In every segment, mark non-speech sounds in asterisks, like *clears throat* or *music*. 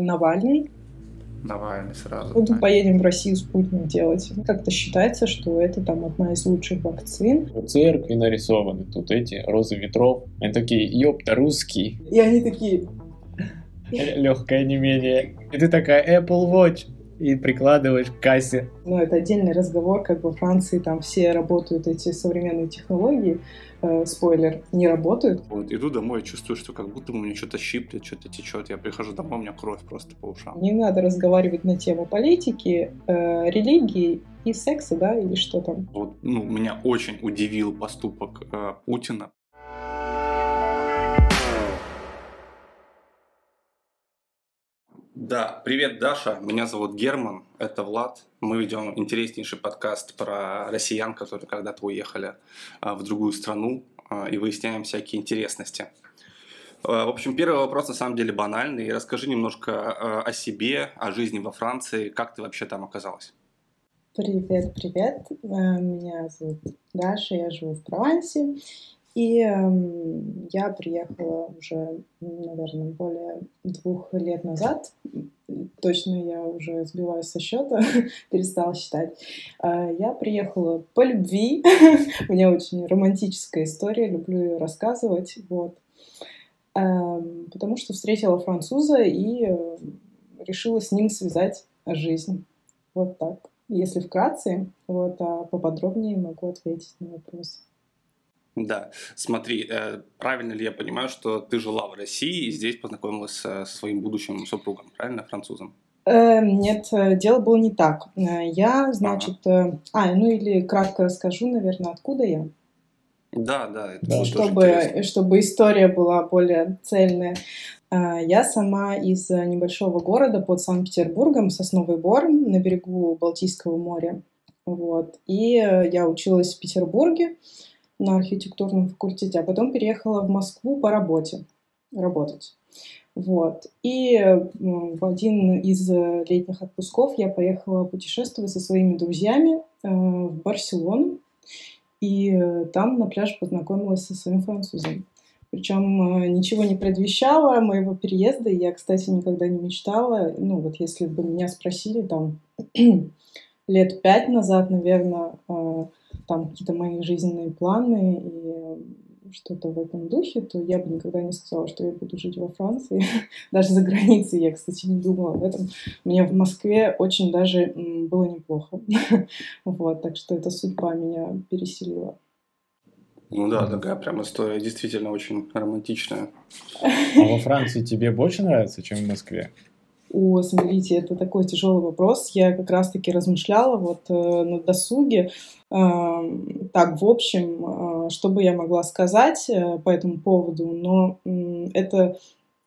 Навальный. Навальный сразу. Вот мы поедем в Россию спутник делать. Как-то считается, что это там одна из лучших вакцин. У церкви нарисованы тут эти розы ветров. Они такие, ёпта, русские. И они такие... Легкое не менее. И ты такая, Apple Watch и прикладываешь к кассе. Ну, это отдельный разговор, как во Франции там все работают эти современные технологии, э, спойлер, не работают. Вот иду домой, чувствую, что как будто у меня что-то щиплет, что-то течет. Я прихожу домой, у меня кровь просто по ушам. Не надо разговаривать на тему политики, э, религии и секса, да, или что там. Вот, ну, меня очень удивил поступок э, Путина. Да, привет, Даша. Меня зовут Герман, это Влад. Мы ведем интереснейший подкаст про россиян, которые когда-то уехали а, в другую страну а, и выясняем всякие интересности. А, в общем, первый вопрос на самом деле банальный. Расскажи немножко о себе, о жизни во Франции. Как ты вообще там оказалась? Привет, привет. Меня зовут Даша, я живу в Провансе. И э, я приехала уже, наверное, более двух лет назад. Точно я уже сбиваюсь со счета, *laughs* перестала считать. Э, я приехала по любви. *laughs* У меня очень романтическая история, люблю ее рассказывать. Вот. Э, потому что встретила француза и э, решила с ним связать жизнь. Вот так. Если вкратце, вот, а поподробнее могу ответить на вопрос. Да, смотри, э, правильно ли я понимаю, что ты жила в России и здесь познакомилась со своим будущим супругом, правильно, французом? Э, нет, э, дело было не так. Я, значит, ага. а, ну или кратко расскажу, наверное, откуда я. Да, да, это да, чтобы, чтобы история была более цельная. Я сама из небольшого города под Санкт-Петербургом, Сосновый Бор, на берегу Балтийского моря. Вот. И я училась в Петербурге на архитектурном факультете, а потом переехала в Москву по работе работать. Вот. И в один из летних отпусков я поехала путешествовать со своими друзьями э, в Барселону. И э, там на пляже познакомилась со своим французом. Причем э, ничего не предвещало моего переезда. Я, кстати, никогда не мечтала. Ну, вот если бы меня спросили там *clears throat* лет пять назад, наверное, там какие-то мои жизненные планы и что-то в этом духе, то я бы никогда не сказала, что я буду жить во Франции. *laughs* даже за границей я, кстати, не думала об этом. Мне в Москве очень даже было неплохо. *laughs* вот, так что эта судьба меня переселила. Ну да, такая прям история действительно очень романтичная. А во Франции тебе больше нравится, чем в Москве? О, смотрите, это такой тяжелый вопрос. Я как раз-таки размышляла вот э, на досуге. Э, так, в общем, э, что бы я могла сказать э, по этому поводу, но э, это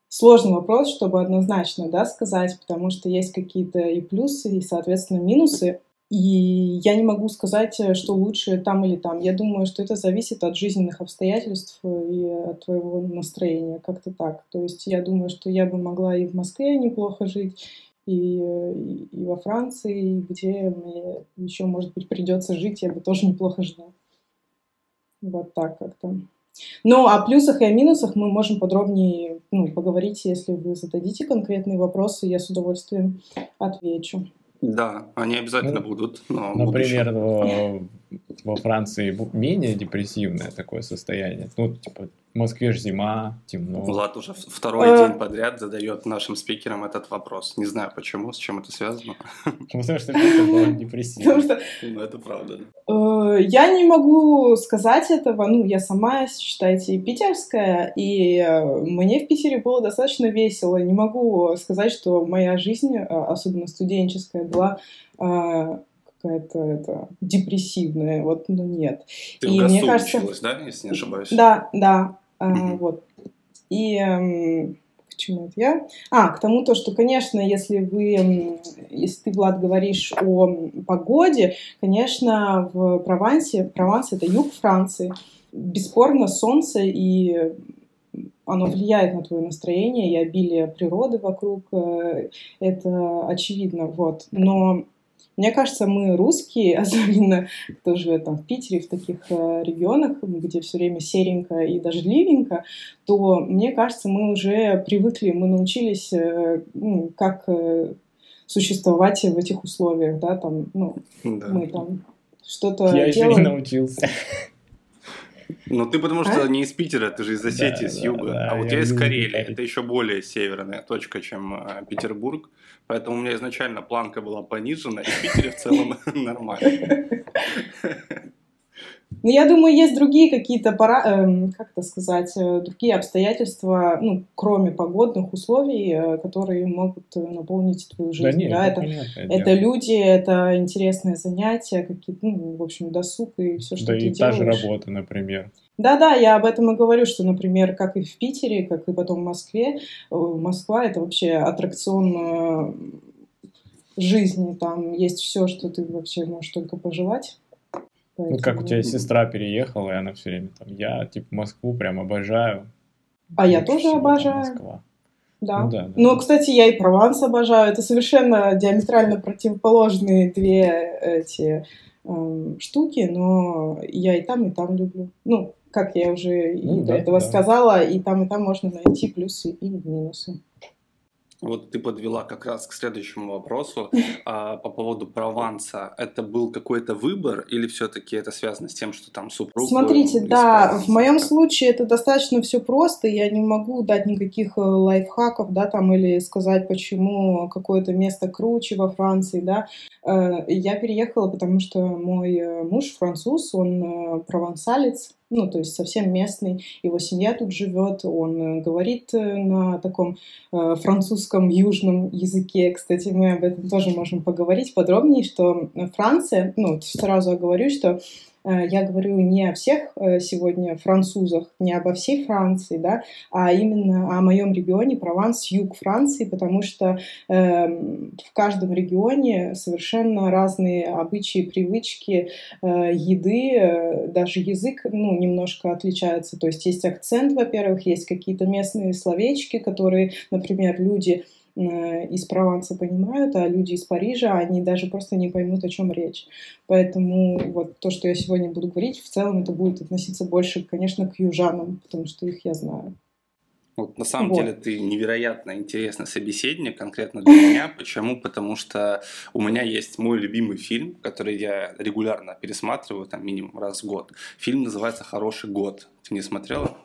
сложный вопрос, чтобы однозначно да, сказать, потому что есть какие-то и плюсы, и, соответственно, минусы. И я не могу сказать, э, что лучше там или там. Я думаю, что это зависит от жизненных обстоятельств и от твоего настроения, как-то так. То есть я думаю, что я бы могла и в Москве неплохо жить, и, и во Франции, и где мне еще, может быть, придется жить, я бы тоже неплохо жила. Вот так как-то. Ну, о плюсах и о минусах мы можем подробнее ну, поговорить, если вы зададите конкретные вопросы, я с удовольствием отвечу. Да, они обязательно ну, будут. Но например, во, Франции менее депрессивное такое состояние. Ну, типа, в Москве же зима, темно. Влад уже второй день подряд задает нашим спикерам этот вопрос. Не знаю почему, с чем это связано. *laughs* Потому что это было депрессивно. Ну, это правда. Э, я не могу сказать этого. Ну, я сама, считайте, питерская, и э, мне в Питере было достаточно весело. Не могу сказать, что моя жизнь, э, особенно студенческая, была какая-то это, депрессивная, вот, ну нет. Ты и мне кажется, да, если не ошибаюсь? Да, да, mm-hmm. вот. И эм, к чему это я? А, к тому то, что, конечно, если вы, если ты, Влад, говоришь о погоде, конечно, в Провансе, Прованс это юг Франции, бесспорно солнце и оно влияет на твое настроение и обилие природы вокруг, э, это очевидно, вот. Но Мне кажется, мы русские, *laughs* особенно кто живет там в Питере, в таких э, регионах, где все время серенько и дождливенько, то, мне кажется, мы уже привыкли, мы научились, э, ну, как э, существовать в этих условиях, да, там, ну, да. мы там что-то Я делаем. еще не научился. *laughs* Ну, ты потому что а? не из Питера, ты же из Осетии, да, с юга. Да, а у тебя из Карелии. Это еще более северная точка, чем э, Петербург. Поэтому у меня изначально планка была понижена, и в Питере в целом *laughs* нормально. Ну, я думаю, есть другие какие-то, пора, э, как это сказать, э, другие обстоятельства, ну, кроме погодных условий, э, которые могут наполнить твою жизнь. Да, нет, да? Это, это, это люди, это интересные занятия, какие-то, ну, в общем, досуг и все, что да ты и делаешь. та же работа, например. Да-да, я об этом и говорю, что, например, как и в Питере, как и потом в Москве, э, Москва — это вообще аттракцион жизни, там есть все, что ты вообще можешь только пожелать. Поэтому... Ну, как у тебя сестра переехала, и она все время там, я, типа, Москву прям обожаю. А я тоже обожаю. Москва. Да. Ну, да, да. Но, кстати, я и Прованс обожаю. Это совершенно диаметрально противоположные две эти э, штуки, но я и там, и там люблю. Ну, как я уже ну, и да, до этого да. сказала, и там, и там можно найти плюсы и минусы. Вот ты подвела как раз к следующему вопросу а, по поводу Прованса. Это был какой-то выбор или все-таки это связано с тем, что там супруг? Смотрите, да, в моем случае это достаточно все просто. Я не могу дать никаких э, лайфхаков, да, там или сказать, почему какое-то место круче во Франции, да. Э, я переехала, потому что мой э, муж француз, он провансалец, ну, то есть совсем местный, его семья тут живет, он э, говорит э, на таком э, французском южном языке. Кстати, мы об этом тоже можем поговорить подробнее, что Франция, ну, сразу говорю, что я говорю не о всех э, сегодня французах, не обо всей Франции, да, а именно о моем регионе Прованс, юг Франции, потому что э, в каждом регионе совершенно разные обычаи, привычки, э, еды, э, даже язык, ну, немножко отличается. То есть есть акцент, во-первых, есть какие-то местные словечки, которые, например, люди Э, из Прованса понимают, а люди из Парижа, они даже просто не поймут, о чем речь. Поэтому вот то, что я сегодня буду говорить, в целом это будет относиться больше, конечно, к южанам, потому что их я знаю. Вот, на самом вот. деле ты невероятно интересный собеседник конкретно для меня. Почему? Потому что у меня есть мой любимый фильм, который я регулярно пересматриваю, там минимум раз в год. Фильм называется «Хороший год». Ты не смотрела?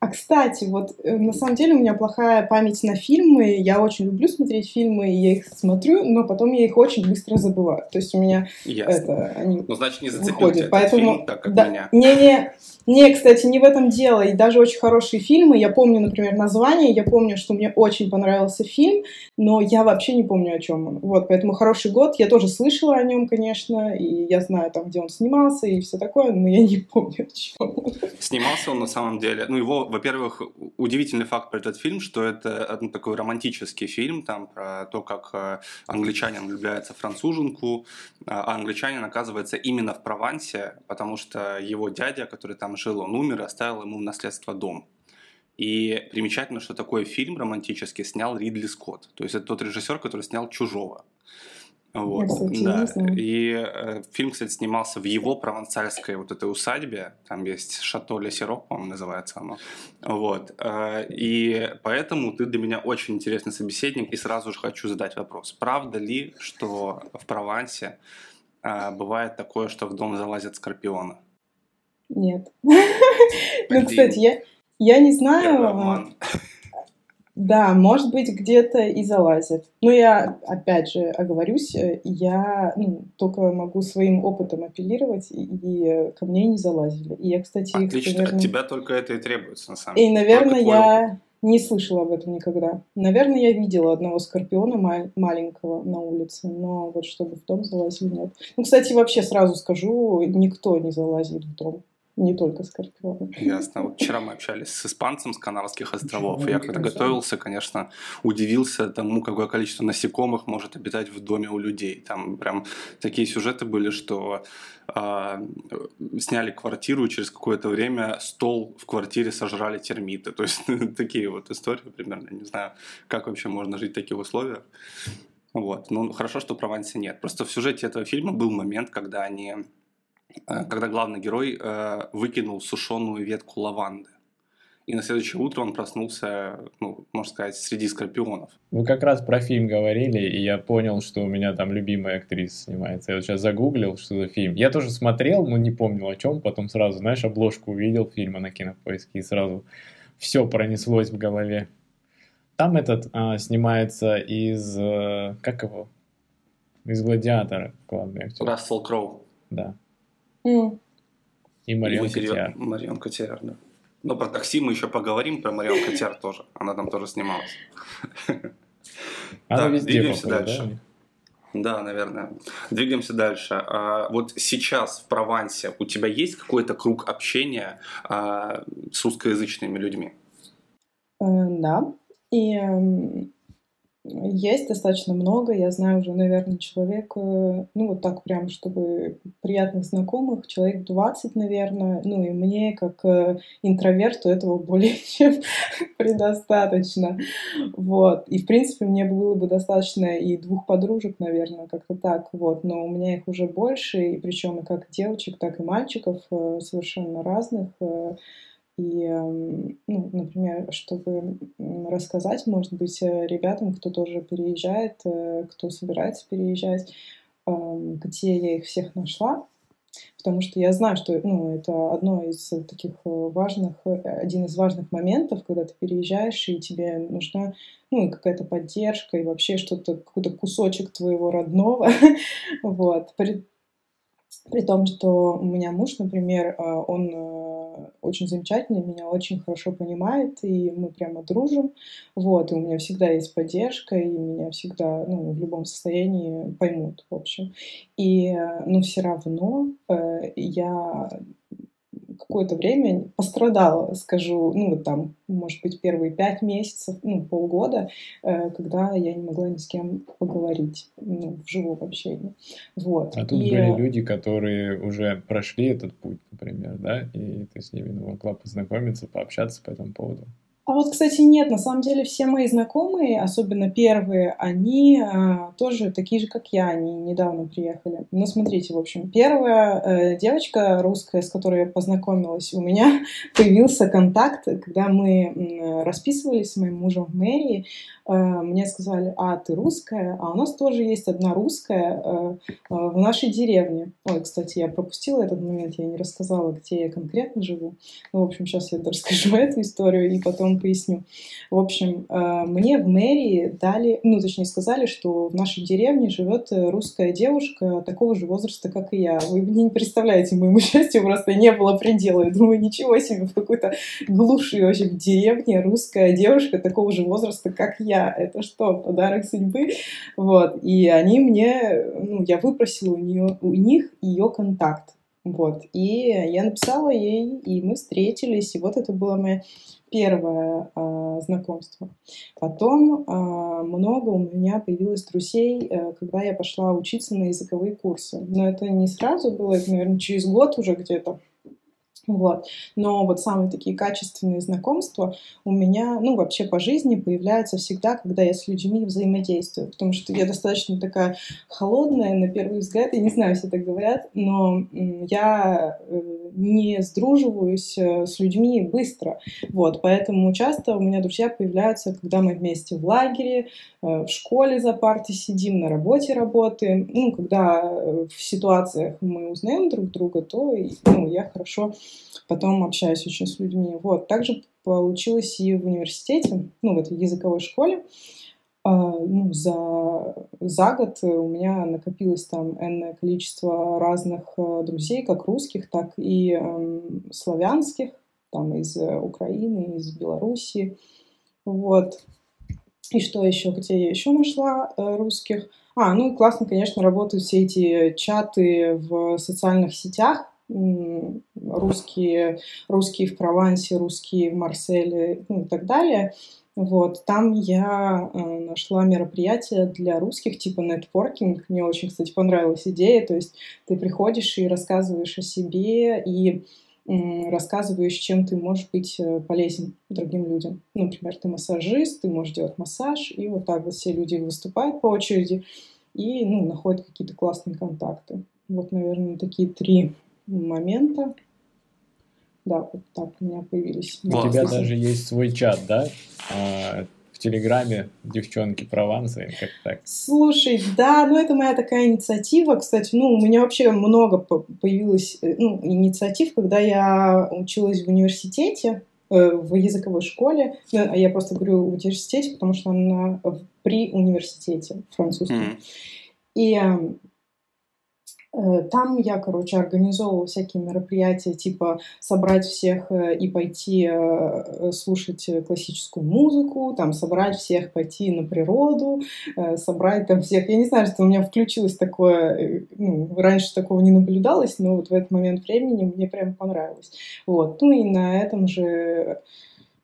А кстати, вот э, на самом деле у меня плохая память на фильмы. Я очень люблю смотреть фильмы, и я их смотрю, но потом я их очень быстро забываю. То есть у меня Ясно. это они Ну, значит, не выходят. Поэтому, фильм, так как да, меня. Не-не, не, кстати, не в этом дело. И даже очень хорошие фильмы. Я помню, например, название, я помню, что мне очень понравился фильм, но я вообще не помню, о чем он. Вот, поэтому «Хороший год», я тоже слышала о нем, конечно, и я знаю там, где он снимался и все такое, но я не помню, о чем. Снимался он на самом деле, ну, его во-первых, удивительный факт про этот фильм, что это ну, такой романтический фильм, там про то, как э, англичанин влюбляется в француженку, а англичанин оказывается именно в Провансе, потому что его дядя, который там жил, он умер и оставил ему в наследство дом. И примечательно, что такой фильм романтический снял Ридли Скотт. То есть это тот режиссер, который снял «Чужого». Вот, да. И э, фильм, кстати, снимался в его провансальской вот этой усадьбе. Там есть Шато Ле Сироп, по-моему, называется оно. Вот. Э, и поэтому ты для меня очень интересный собеседник. И сразу же хочу задать вопрос. Правда ли, что в Провансе э, бывает такое, что в дом залазят скорпионы? Нет. *laughs* Ну, кстати, я, я не знаю. Да, может быть, где-то и залазит. Но я, опять же, оговорюсь, э, я ну, только могу своим опытом апеллировать, и, и ко мне не залазили. И я, кстати, Отлично, их, наверное... от тебя только это и требуется, на самом деле. И, наверное, я не слышала об этом никогда. Наверное, я видела одного скорпиона мал- маленького на улице, но вот чтобы в дом залазили, нет. Ну, кстати, вообще сразу скажу, никто не залазит в дом не только скорпионы. Ясно. Вот вчера мы общались с испанцем с Канарских островов. И я когда готовился, конечно, удивился тому, какое количество насекомых может обитать в доме у людей. Там прям такие сюжеты были, что э, сняли квартиру, и через какое-то время стол в квартире сожрали термиты. То есть *laughs* такие вот истории примерно. Не знаю, как вообще можно жить в таких условиях. Вот. Ну, хорошо, что Прованса нет. Просто в сюжете этого фильма был момент, когда они... Э, когда главный герой э, выкинул сушеную ветку лаванды. И на следующее утро он проснулся, ну, можно сказать, среди скорпионов. Вы как раз про фильм говорили, и я понял, что у меня там любимая актриса снимается. Я вот сейчас загуглил, что за фильм. Я тоже смотрел, но не помнил о чем. Потом сразу, знаешь, обложку увидел фильма на кинопоиске, и сразу все пронеслось в голове. Там этот а, снимается из... А, как его? Из «Гладиатора» главный актер. Рассел Кроу. Да. Mm. И Марион Котиар. Марион Котиар, да. Ну, про такси мы еще поговорим, про Марион Котиар тоже. Она там тоже снималась. Она везде двигаемся дальше. Да? да, наверное. Двигаемся дальше. А, вот сейчас в Провансе у тебя есть какой-то круг общения а, с русскоязычными людьми? Э, да. И есть достаточно много. Я знаю уже, наверное, человек, э, ну вот так прям, чтобы приятных знакомых, человек 20, наверное. Ну и мне, как э, интроверту, этого более *laughs* чем предостаточно. Вот. И, в принципе, мне было бы достаточно и двух подружек, наверное, как-то так. Вот. Но у меня их уже больше, и причем и как девочек, так и мальчиков э, совершенно разных. И, ну, например, чтобы рассказать, может быть, э, ребятам, кто тоже переезжает, э, кто собирается переезжать, где я их всех нашла, потому что я знаю, что ну, это одно из таких э, важных, один из важных моментов, когда ты переезжаешь, и тебе нужна ну, какая-то поддержка, и вообще что-то, какой-то кусочек твоего родного. *laughs* вот. При, при том, что у меня муж, например, он очень замечательный, меня очень хорошо понимает, и мы прямо дружим. Вот, и у меня всегда есть поддержка, и меня всегда, ну, в любом состоянии поймут, в общем. И, ну, все равно э, я какое-то время пострадала, скажу, ну, вот там, может быть, первые пять месяцев, ну, полгода, э, когда я не могла ни с кем поговорить, ну, в живом общении. Вот. А тут и... были люди, которые уже прошли этот путь, например, да, и ты с ними могла познакомиться, пообщаться по этому поводу. А вот, кстати, нет, на самом деле все мои знакомые, особенно первые, они а, тоже такие же, как я, они недавно приехали. Ну, смотрите, в общем, первая э, девочка русская, с которой я познакомилась, у меня *laughs* появился контакт, когда мы э, расписывались с моим мужем в мэрии, э, мне сказали, а, ты русская, а у нас тоже есть одна русская э, э, в нашей деревне. Ой, кстати, я пропустила этот момент, я не рассказала, где я конкретно живу. Ну, в общем, сейчас я расскажу *laughs* эту историю и потом поясню. В общем, э, мне в мэрии дали, ну, точнее, сказали, что в нашей деревне живет э, русская девушка такого же возраста, как и я. Вы не представляете, моему *laughs* счастью просто не было предела. Я думаю, ничего себе, в какой-то глуши вообще в деревне русская девушка такого же возраста, как я. Это что, подарок судьбы? Вот. И они мне, ну, я выпросила у, нее, у них ее контакт. Вот. И я написала ей, и мы встретились. И вот это было мое первое э, знакомство. Потом э, много у меня появилось друзей, э, когда я пошла учиться на языковые курсы. Но это не сразу было, это, наверное, через год уже где-то. Вот. Но вот самые такие качественные знакомства у меня, ну, вообще по жизни появляются всегда, когда я с людьми взаимодействую. Потому что я достаточно такая холодная, на первый взгляд, я не знаю, все так говорят, но я э, не сдруживаюсь э, с людьми быстро. Вот. Поэтому часто у меня друзья появляются, когда мы вместе в лагере, э, в школе за партой сидим, на работе работаем. Ну, когда в ситуациях мы узнаем друг друга, то ну, я хорошо потом общаюсь очень с людьми. Вот. Также получилось и в университете, ну, в этой языковой школе. А, ну, за, за год у меня накопилось там энное количество разных э, друзей, как русских, так и э, славянских, там из Украины, из Белоруссии. Вот. И что еще, где я еще нашла э, русских? А, ну и классно, конечно, работают все эти чаты в социальных сетах, русские, русские в Провансе, русские в Марселе ну, и так далее. Вот, там я э, нашла мероприятие для русских, типа нетворкинг. Мне очень, кстати, понравилась идея. То есть ты приходишь и рассказываешь о себе, и рассказываешь, чем ты можешь быть э, полезен другим людям. Например, ты массажист, ты можешь делать массаж, и вот так вот все люди выступают по очереди и ну, находят какие-то классные контакты. Вот, наверное, такие три момента. Да, вот так у меня появились. У тебя даже есть свой чат, да? А, Телеграме девчонки Прованса, как так? Слушай, да, ну это моя такая инициатива, кстати, ну у меня вообще много появилось, э, ну, инициатив, когда я училась в университете, э, в языковой школе, а я просто говорю в университете, потому что она при университете французском. Mm. И там я, короче, организовывала всякие мероприятия, типа собрать всех э, и пойти э, слушать классическую музыку, там собрать всех пойти на природу, собрать там всех. Я не знаю, что у меня включилось такое, ну, раньше такого не наблюдалось, но вот в этот момент времени мне прям понравилось. Вот. Ну и на этом же Э,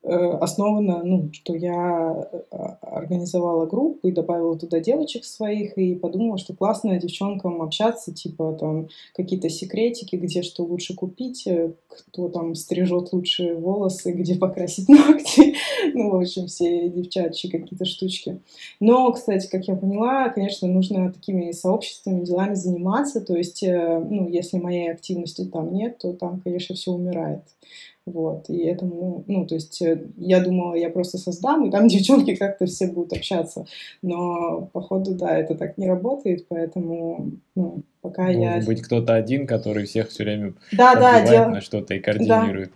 основано, ну, что я э, организовала группу и добавила туда девочек своих и подумала, что классно девчонкам общаться, типа там какие-то секретики, где что лучше купить, э, кто там стрижет лучшие волосы, где покрасить *laughs* ногти, ну, в общем, все девчачьи какие-то штучки. Но, кстати, как я поняла, конечно, нужно такими сообществами, делами заниматься, то есть, ну, если моей активности там нет, то там, конечно, все умирает. Вот, и этому, ну, то есть э, я думала, я просто создам, и там *laughs* девчонки как-то все будут общаться. Но, походу, да, это так не работает, поэтому, ну, пока Должен я... Может быть кто-то один, который всех все время да, да, дел... на что-то и координирует. Да.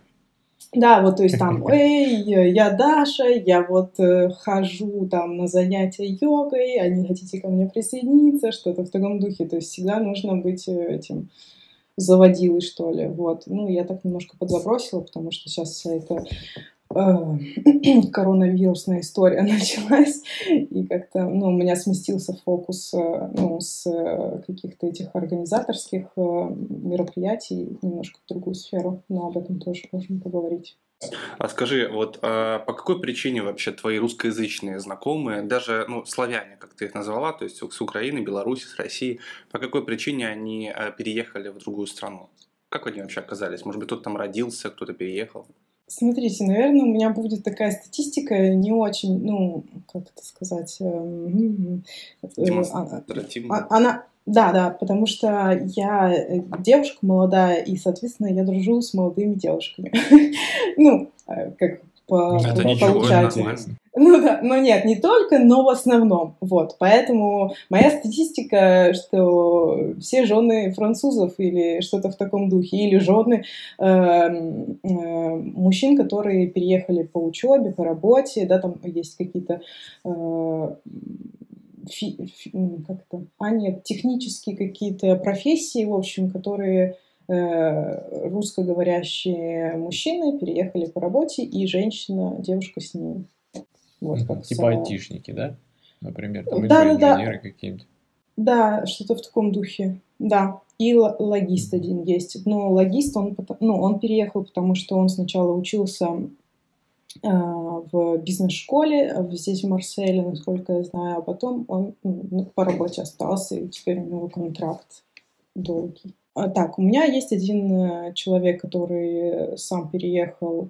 Да, вот, то есть там, *laughs* эй, я Даша, я вот э, хожу там на занятия йогой, а не хотите ко мне присоединиться, что-то в таком духе. То есть всегда нужно быть э, этим заводилой, что ли. Вот. Ну, я так немножко подзабросила, потому что сейчас вся эта э, *clears throat* коронавирусная история *laughs* началась, и как-то, ну, у меня сместился фокус, э, ну, с э, каких-то этих организаторских мероприятий немножко в другую сферу, но об этом тоже можем поговорить. А скажи, вот а по какой причине вообще твои русскоязычные знакомые, даже ну, славяне, как ты их назвала, то есть с Украины, Беларуси, с России, по какой причине они а, переехали в другую страну? Как они вообще оказались? Может быть, кто-то там родился, кто-то переехал? Смотрите, наверное, у меня будет такая статистика не очень, ну, как это сказать, эм, э, Демонстративная. А, она, да, да, потому что я э, девушка молодая, и, соответственно, я дружу с молодыми девушками. *laughs* ну, э, как по, это ничего, получается. Ну да, но нет, не только, но в основном. Вот, поэтому моя статистика, что все жены французов или что-то в таком духе, или жены э, э, мужчин, которые переехали по учебе, по работе, да, там есть какие-то э, фи, фи, как это, а нет, технические какие-то профессии, в общем, которые русскоговорящие мужчины переехали по работе, и женщина, девушка с ними. Вот, как типа самого... айтишники, да? Например, там да, да, инженеры да. какие-нибудь. Да, что-то в таком духе. Да, и логист один есть. Но логист, он, ну, он переехал, потому что он сначала учился Э, в бизнес-школе здесь в Марселе, насколько я знаю, а потом он ну, по работе остался, и теперь у него контракт долгий. А, так, у меня есть один э, человек, который сам переехал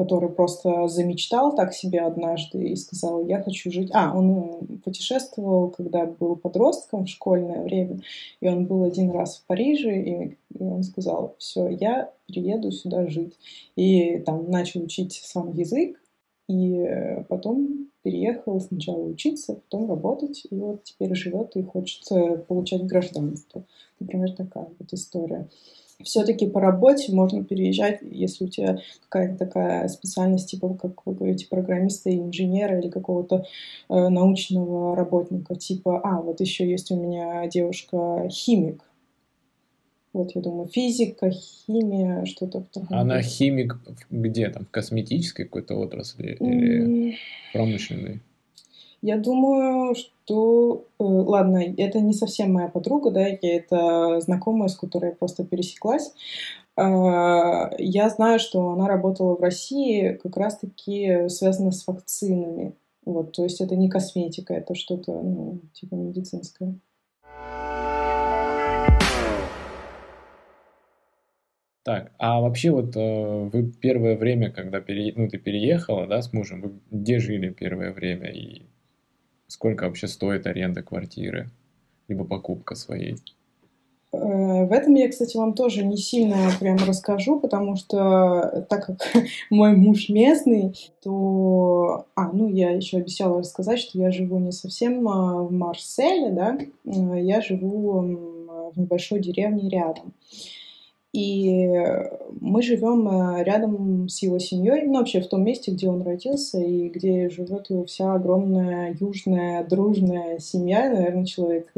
который просто замечтал так себе однажды и сказал, я хочу жить... А, он путешествовал, когда был подростком в школьное время, и он был один раз в Париже, и, и он сказал, все, я приеду сюда жить. И там начал учить сам язык, и потом переехал сначала учиться, потом работать, и вот теперь живет и хочет получать гражданство. Например, такая вот история все-таки по работе можно переезжать, если у тебя какая-то такая специальность, типа, как вы говорите, программиста, инженера или какого-то э, научного работника, типа, а, вот еще есть у меня девушка химик, вот, я думаю, физика, химия, что-то в таком. Она химик где там? В косметической какой-то отрасли или промышленной? Я думаю, что... Э, ладно, это не совсем моя подруга, да, я это знакомая, с которой я просто пересеклась. А, я знаю, что она работала в России как раз-таки связано с вакцинами. Вот, то есть это не косметика, это что-то, ну, типа медицинское. Так, а вообще вот э, вы первое время, когда пере... ну, ты переехала, да, с мужем, вы где жили первое время и сколько вообще стоит аренда квартиры, либо покупка своей? Э, в этом я, кстати, вам тоже не сильно прям расскажу, потому что так как *laughs* мой муж местный, то... А, ну, я еще обещала рассказать, что я живу не совсем а, в Марселе, да, э, я живу в небольшой деревне рядом. И мы живем э, рядом с его семьей, ну вообще в том месте, где он родился и где живет его вся огромная южная дружная семья, наверное, человек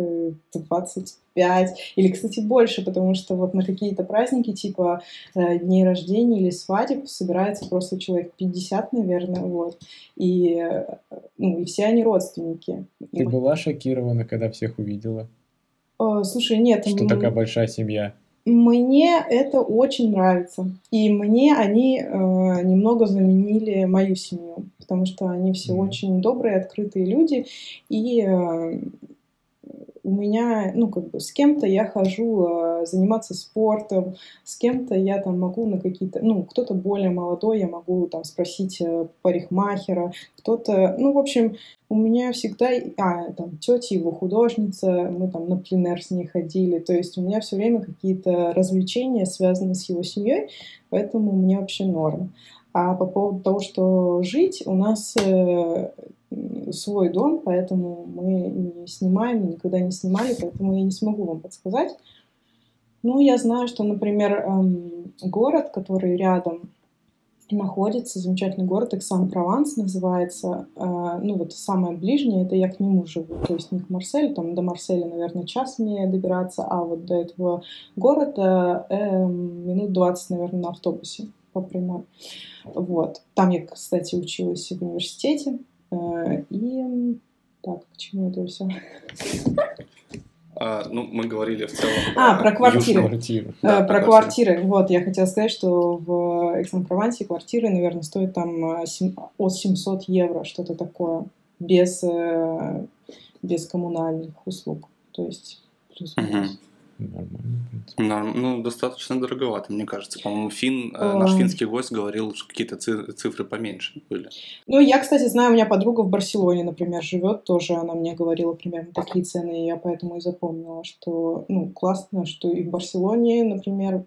25 э, или, кстати, больше, потому что вот на какие-то праздники типа э, дней рождения или свадеб собирается просто человек 50, наверное, вот. И, ну, и все они родственники. Ты была шокирована, когда всех увидела? Слушай, нет. Что такая большая семья? Мне это очень нравится. И мне они э, немного заменили мою семью, потому что они все mm-hmm. очень добрые, открытые люди. И э, у меня, ну, как бы, с кем-то я хожу э, заниматься спортом, с кем-то я там могу на какие-то, ну, кто-то более молодой, я могу там спросить э, парикмахера, кто-то, ну, в общем, у меня всегда, а, там, тетя его художница, мы там на пленер с ней ходили, то есть у меня все время какие-то развлечения связаны с его семьей, поэтому мне вообще норм. А по поводу того, что жить, у нас э, свой дом, поэтому мы не снимаем, никогда не снимали, поэтому я не смогу вам подсказать. Ну, я знаю, что, например, эм, город, который рядом находится, замечательный город, Эксан-Прованс называется. Э, ну, вот самое ближнее, это я к нему живу, то есть не к Марселю, там до Марселя, наверное, час мне добираться, а вот до этого города э, минут 20, наверное, на автобусе по прямой. Вот. Там я, кстати, училась в университете. Э, и так, к чему это все? А, ну, мы говорили в целом а, про квартиры. квартиры. Да, про, про квартиры. Вот, я хотела сказать, что в Эксан-Провансе квартиры, наверное, стоят там э, от 700 евро, что-то такое, без, э, без коммунальных услуг. То есть плюс-минус. Нормально, Норм, ну, достаточно дороговато, мне кажется. По-моему, фин, э, наш финский гость говорил, что какие-то цифры поменьше были. Ну, я, кстати, знаю, у меня подруга в Барселоне, например, живет тоже. Она мне говорила примерно такие цены, и я поэтому и запомнила, что, ну, классно, что и в Барселоне, например,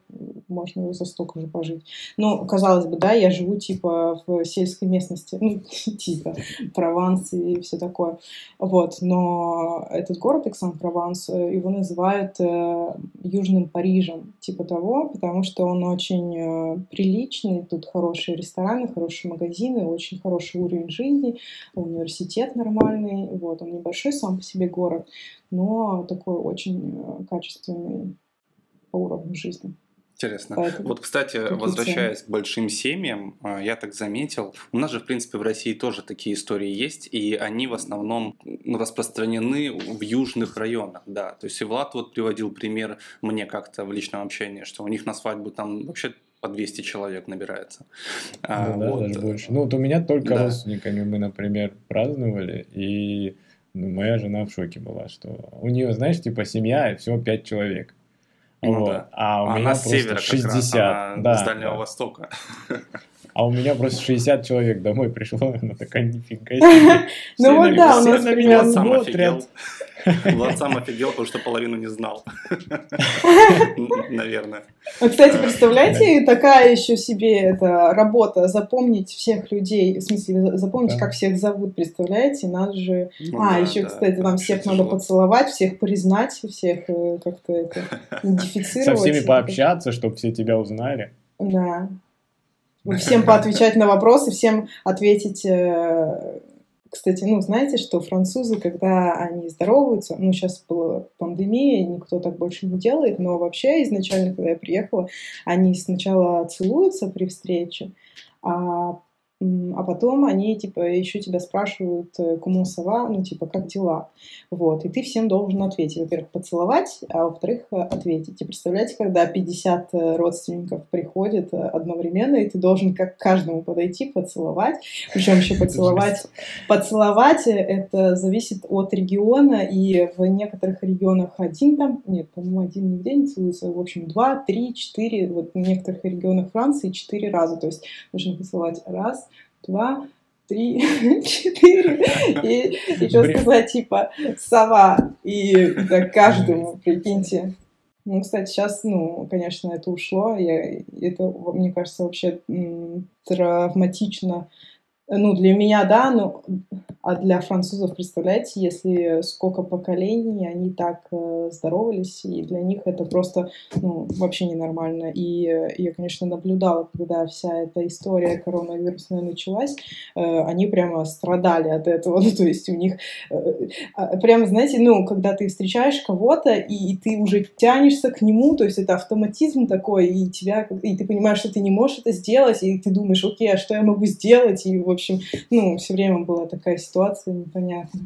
можно за столько же пожить. Ну, казалось бы, да, я живу, типа, в сельской местности, ну, *laughs* типа, Прованс и все такое. Вот, но этот город, Эксан-Прованс, э, его называют э, Южным Парижем, типа того, потому что он очень э, приличный, тут хорошие рестораны, хорошие магазины, очень хороший уровень жизни, университет нормальный, вот, он небольшой сам по себе город, но такой очень э, качественный по уровню жизни. Интересно. Поэтому вот, кстати, возвращаясь к большим семьям, а, я так заметил, у нас же, в принципе, в России тоже такие истории есть, и они в основном распространены в южных районах, да. То есть и Влад вот приводил пример мне как-то в личном общении, что у них на свадьбу там вообще по 200 человек набирается. А, ну, да, вот. даже больше. Ну, вот у меня только да. родственниками мы, например, праздновали, и ну, моя жена в шоке была, что у нее, знаешь, типа семья, всего 5 человек. Ну, вот. да. А у а меня просто севера 60. Раз, да, с Дальнего да. Востока. А у меня просто 60 человек домой пришло, *laughs* она такая, нифига себе. *laughs* Ну вот да, у нас на меня смотрят. *laughs* Влад сам офигел, потому что половину не знал. *laughs* Наверное. А, кстати, представляете, такая еще себе эта работа, запомнить всех людей, в смысле, запомнить, как всех зовут, представляете? Надо же... Ну а, еще, кстати, нам всех надо поцеловать, всех признать, всех э, как-то это *laughs* идентифицировать. Со всеми пообщаться, чтобы все тебя узнали. Да. Всем поотвечать на вопросы, всем ответить э, кстати, ну, знаете, что французы, когда они здороваются, ну, сейчас была пандемия, никто так больше не делает, но вообще изначально, когда я приехала, они сначала целуются при встрече, а а потом они, типа, еще тебя спрашивают, э, кому сова, ну, типа, как дела? Вот, и ты всем должен ответить. Во-первых, поцеловать, а во-вторых, э, ответить. И представляете, когда 50 э, родственников приходят одновременно, и ты должен как к каждому подойти, поцеловать. Причем еще *laughs* поцеловать. Поцеловать это зависит от региона, и в некоторых регионах один там, нет, по-моему, один нигде не целуется, в общем, два, три, четыре, вот в некоторых регионах Франции четыре раза, то есть нужно поцеловать раз, два, три, *laughs* четыре. И, и что сказать, типа, сова. И да, каждому, прикиньте. Ну, кстати, сейчас, ну, конечно, это ушло. Я, это, мне кажется, вообще травматично. Ну, для меня, да, но а для французов, представляете, если сколько поколений они так э, здоровались, и для них это просто ну, вообще ненормально. И э, я, конечно, наблюдала, когда вся эта история коронавирусная началась, э, они прямо страдали от этого. *laughs* Ну, то есть у них э, э, прямо, знаете, ну, когда ты встречаешь кого-то, и, и ты уже тянешься к нему, то есть это автоматизм такой, и тебя, и ты понимаешь, что ты не можешь это сделать, и ты думаешь, окей, а что я могу сделать? И, в общем, ну, все время была такая ситуация ситуация непонятная.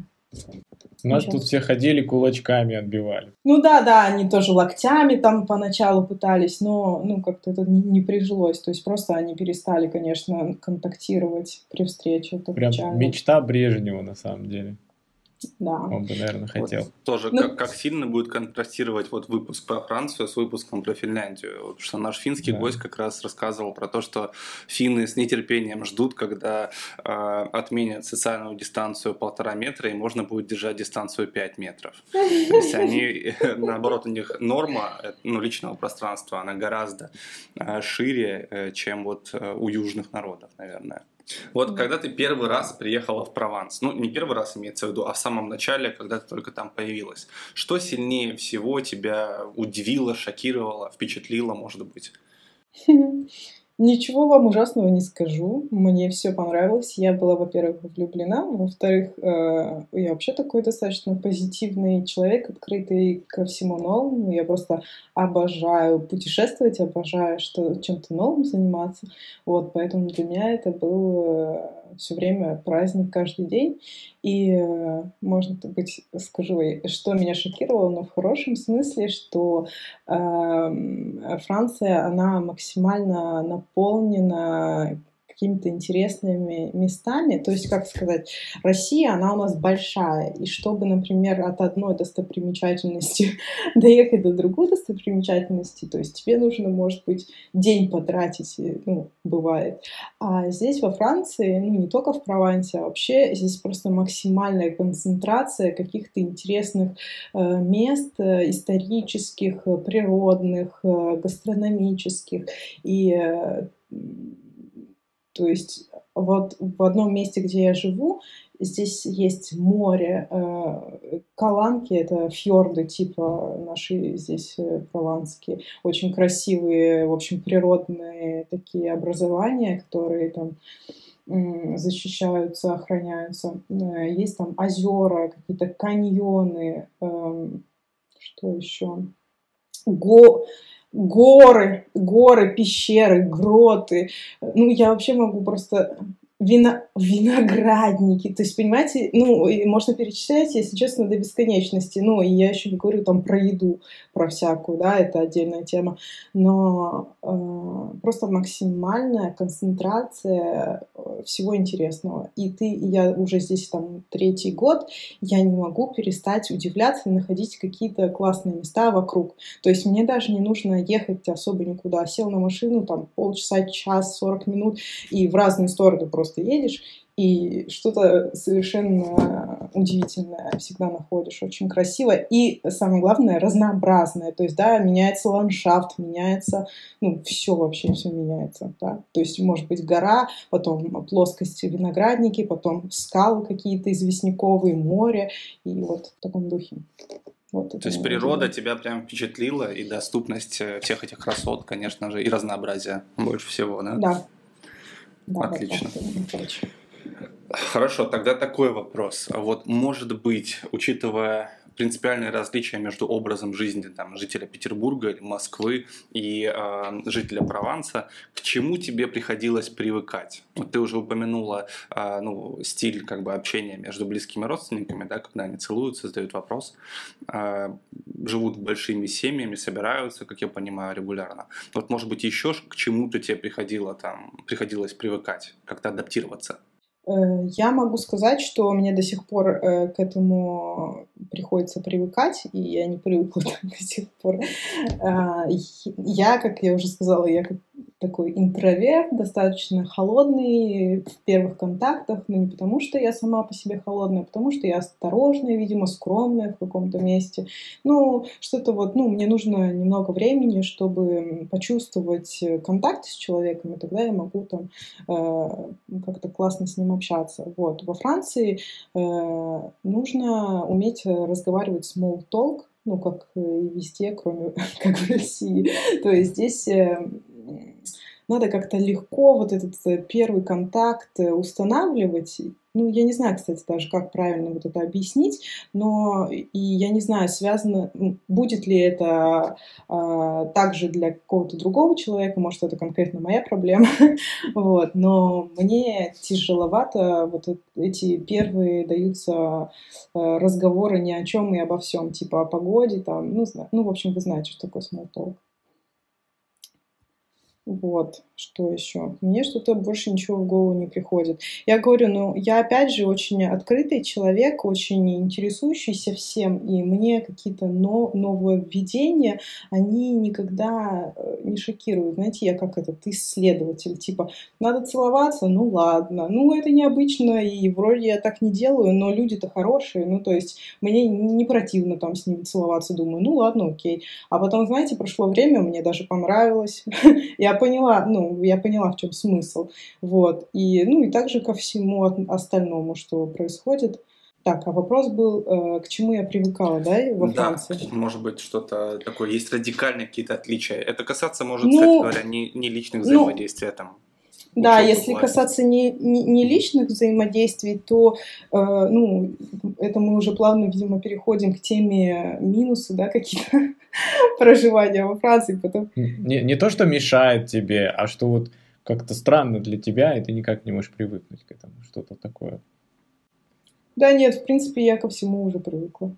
У нас Сейчас. тут все ходили кулачками отбивали. Ну да, да, они тоже локтями там поначалу пытались, но ну как-то это не, не прижилось. То есть просто они перестали, конечно, контактировать при встрече. Это Прям печально. мечта Брежнева на самом деле. Да. Он бы, наверное, хотел. Вот тоже, ну, как, как сильно будет контрастировать вот выпуск про Францию с выпуском про Финляндию. Потому что наш финский да. гость как раз рассказывал про то, что финны с нетерпением ждут, когда э, отменят социальную дистанцию полтора метра, и можно будет держать дистанцию 5 метров. То есть они, *laughs* наоборот, у них норма э, ну, личного пространства, она гораздо э, шире, э, чем вот у южных народов, наверное. Вот когда ты первый раз приехала в Прованс, ну не первый раз имеется в виду, а в самом начале, когда ты только там появилась, что сильнее всего тебя удивило, шокировало, впечатлило, может быть? *laughs* Ничего вам ужасного не скажу. Мне все понравилось. Я была, во-первых, влюблена. Во-вторых, э, я вообще такой достаточно позитивный человек, открытый ко всему новому. Я просто обожаю путешествовать, обожаю что, чем-то новым заниматься. Вот, поэтому для меня это был э, все время праздник каждый день. И, э, может быть, скажу, что меня шокировало, но в хорошем смысле, что э, Франция, она максимально наполнена какими-то интересными местами. То есть, как сказать, Россия, она у нас большая. И чтобы, например, от одной достопримечательности *laughs* доехать до другой достопримечательности, то есть тебе нужно, может быть, день потратить, ну, бывает. А здесь во Франции, ну, не только в Провансе, а вообще здесь просто максимальная концентрация каких-то интересных э, мест э, исторических, э, природных, э, гастрономических. И э, то есть вот в одном месте, где я живу, здесь есть море, э, Каланки, это фьорды типа наши здесь э, прованские, очень красивые, в общем, природные такие образования, которые там защищаются, охраняются. Э, есть там озера, какие-то каньоны, эм, что еще? Го горы, горы, пещеры, гроты. Ну, я вообще могу просто вино, виноградники. То есть, понимаете, ну, можно перечислять, если честно, до бесконечности. Ну, и я еще не говорю там про еду, про всякую, да, это отдельная тема. Но э, просто максимальная концентрация э, всего интересного. И ты, я уже здесь там третий год, я не могу перестать удивляться и находить какие-то классные места вокруг. То есть мне даже не нужно ехать особо никуда. Сел на машину, там полчаса, час, 40 минут, и в разные стороны просто просто едешь, и что-то совершенно удивительное всегда находишь, очень красиво и, самое главное, разнообразное. То есть, да, меняется ландшафт, меняется, ну, все вообще, все меняется, да. То есть, может быть, гора, потом плоскости виноградники, потом скалы какие-то известняковые, море, и вот в таком духе. Вот То есть природа делать. тебя прям впечатлила, и доступность э, всех этих красот, конечно же, и разнообразие больше всего? Да, да, Отлично. Хорошо, тогда такой вопрос. Вот, может быть, учитывая принципиальные различия между образом жизни там, жителя Петербурга или Москвы и э, жителя Прованса. К чему тебе приходилось привыкать? Вот ты уже упомянула э, ну, стиль как бы, общения между близкими родственниками, да, когда они целуются, задают вопрос, э, живут большими семьями, собираются, как я понимаю, регулярно. Вот, может быть, еще к чему-то тебе приходило, там, приходилось привыкать, как-то адаптироваться? Э, я могу сказать, что мне до сих пор э, к этому приходится привыкать, и я не привыкла *laughs* до сих пор. А, я, как я уже сказала, я как такой интроверт, достаточно холодный в первых контактах, но не потому, что я сама по себе холодная, а потому что я осторожная, видимо, скромная в каком-то месте. Ну, что-то вот, ну, мне нужно немного времени, чтобы почувствовать контакт с человеком, и тогда я могу там э, как-то классно с ним общаться. Вот. Во Франции э, нужно уметь разговаривать small talk, ну, как и везде, кроме *laughs* как в России. То есть здесь э, надо как-то легко вот этот э, первый контакт э, устанавливать. Ну, я не знаю, кстати, даже как правильно вот это объяснить, но и я не знаю, связано, будет ли это э, также для какого-то другого человека, может, это конкретно моя проблема, *laughs* вот, но мне тяжеловато вот эти первые даются э, разговоры ни о чем и обо всем, типа о погоде, там, ну, ну, в общем, вы знаете, что такое small. Вот, что еще? Мне что-то больше ничего в голову не приходит. Я говорю, ну, я опять же очень открытый человек, очень интересующийся всем, и мне какие-то но, нововведения, они никогда э, не шокируют. Знаете, я как этот исследователь, типа, надо целоваться, ну ладно, ну это необычно, и вроде я так не делаю, но люди-то хорошие, ну то есть мне не противно там с ними целоваться, думаю, ну ладно, окей. А потом, знаете, прошло время, мне даже понравилось, *laughs* я поняла, ну, я поняла, в чем смысл. Вот. И, ну, и также ко всему остальному, что происходит. Так, а вопрос был, э, к чему я привыкала, да, во Франции? Да, может быть, что-то такое, есть радикальные какие-то отличия. Это касаться может, ну, кстати говоря, не, не личных взаимодействий, ну, там, да, если власти. касаться не, не, не личных взаимодействий, то э, ну, это мы уже плавно, видимо, переходим к теме минусы, да, какие-то *laughs* проживания во Франции. Потом... Не, не то, что мешает тебе, а что вот как-то странно для тебя, и ты никак не можешь привыкнуть к этому, что-то такое. Да нет, в принципе, я ко всему уже привыкла.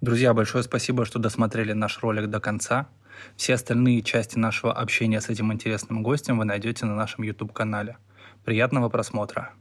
Друзья, большое спасибо, что досмотрели наш ролик до конца. Все остальные части нашего общения с этим интересным гостем вы найдете на нашем YouTube-канале. Приятного просмотра!